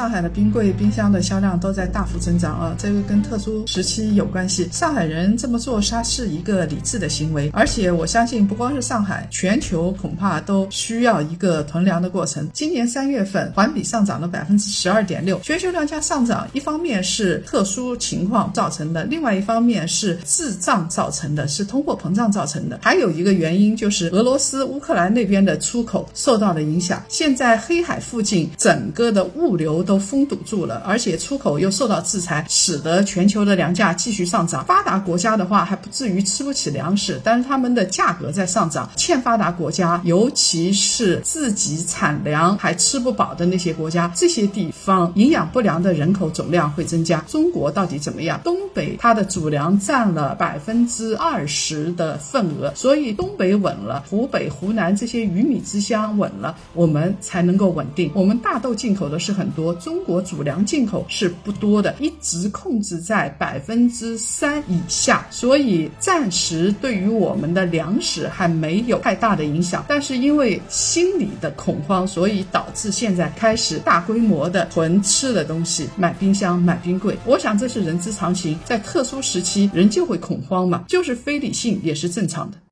上海的冰柜、冰箱的销量都在大幅增长啊，这个跟特殊时期有关系。上海人这么做，它是一个理智的行为，而且我相信，不光是上海，全球恐怕都需要一个囤粮的过程。今年三月份环比上涨了百分之十二点六，全球粮价上涨，一方面是特殊情况造成的，另外一方面是滞胀造成的，是通货膨胀造成的。还有一个原因就是俄罗斯、乌克兰那边的出口受到了影响，现在黑海附近整个的物流都封堵住了，而且出口又受到制裁，使得全球的粮价继续上涨。发达国家的话还不至于吃不起粮食，但是他们的价格在上涨。欠发达国家，尤其是自己产粮还吃不饱的那些国家，这些地方营养不良的人口总量会增加。中国到底怎么样？东北它的主粮占了百分之二十的份额，所以东北稳了，湖北、湖南这些鱼米之乡稳了，我们才能够稳定。我们大豆进口的是很多，中国主粮进口是不多的，一直控制在百分之三以下，所以暂时对于我们的粮食还没有太大的影响。但是因为心理的恐慌，所以导致现在开始大规模的囤吃的东西，买冰箱、买冰柜。我想这是人之常情，在特殊时期人就会恐慌嘛，就是非理性也是正常的。